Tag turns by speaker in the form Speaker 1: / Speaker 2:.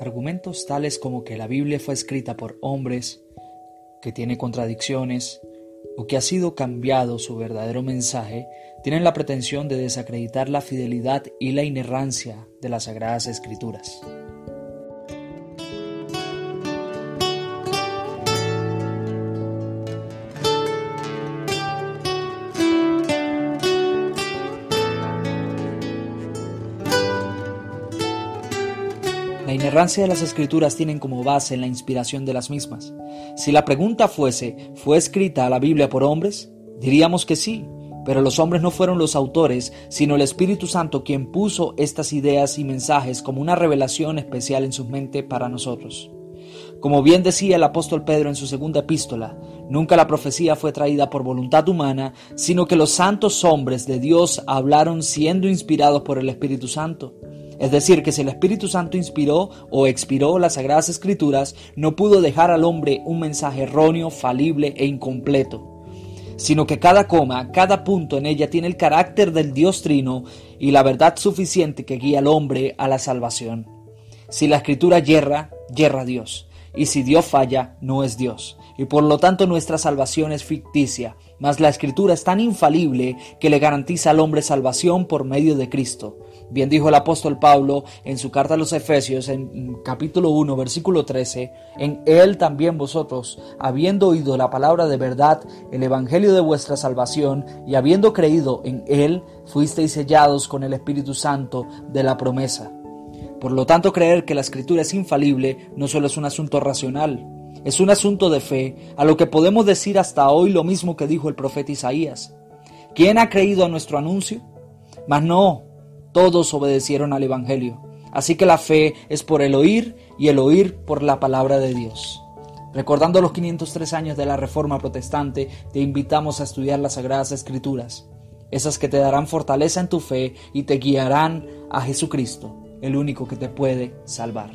Speaker 1: Argumentos tales como que la Biblia fue escrita por hombres, que tiene contradicciones o que ha sido cambiado su verdadero mensaje, tienen la pretensión de desacreditar la fidelidad y la inerrancia de las Sagradas Escrituras. La inerrancia de las escrituras tienen como base la inspiración de las mismas. Si la pregunta fuese, ¿fue escrita la Biblia por hombres? Diríamos que sí, pero los hombres no fueron los autores, sino el Espíritu Santo quien puso estas ideas y mensajes como una revelación especial en su mente para nosotros. Como bien decía el apóstol Pedro en su segunda epístola, nunca la profecía fue traída por voluntad humana, sino que los santos hombres de Dios hablaron siendo inspirados por el Espíritu Santo. Es decir, que si el Espíritu Santo inspiró o expiró las Sagradas Escrituras, no pudo dejar al hombre un mensaje erróneo, falible e incompleto, sino que cada coma, cada punto en ella tiene el carácter del Dios Trino y la verdad suficiente que guía al hombre a la salvación. Si la Escritura yerra, yerra Dios, y si Dios falla, no es Dios y por lo tanto nuestra salvación es ficticia, mas la escritura es tan infalible que le garantiza al hombre salvación por medio de Cristo. Bien dijo el apóstol Pablo en su carta a los Efesios en capítulo 1 versículo 13, en él también vosotros, habiendo oído la palabra de verdad, el evangelio de vuestra salvación, y habiendo creído en él, fuisteis sellados con el Espíritu Santo de la promesa. Por lo tanto, creer que la escritura es infalible no solo es un asunto racional, es un asunto de fe, a lo que podemos decir hasta hoy lo mismo que dijo el profeta Isaías. ¿Quién ha creído a nuestro anuncio? Mas no, todos obedecieron al Evangelio. Así que la fe es por el oír y el oír por la palabra de Dios. Recordando los 503 años de la Reforma Protestante, te invitamos a estudiar las Sagradas Escrituras, esas que te darán fortaleza en tu fe y te guiarán a Jesucristo, el único que te puede salvar.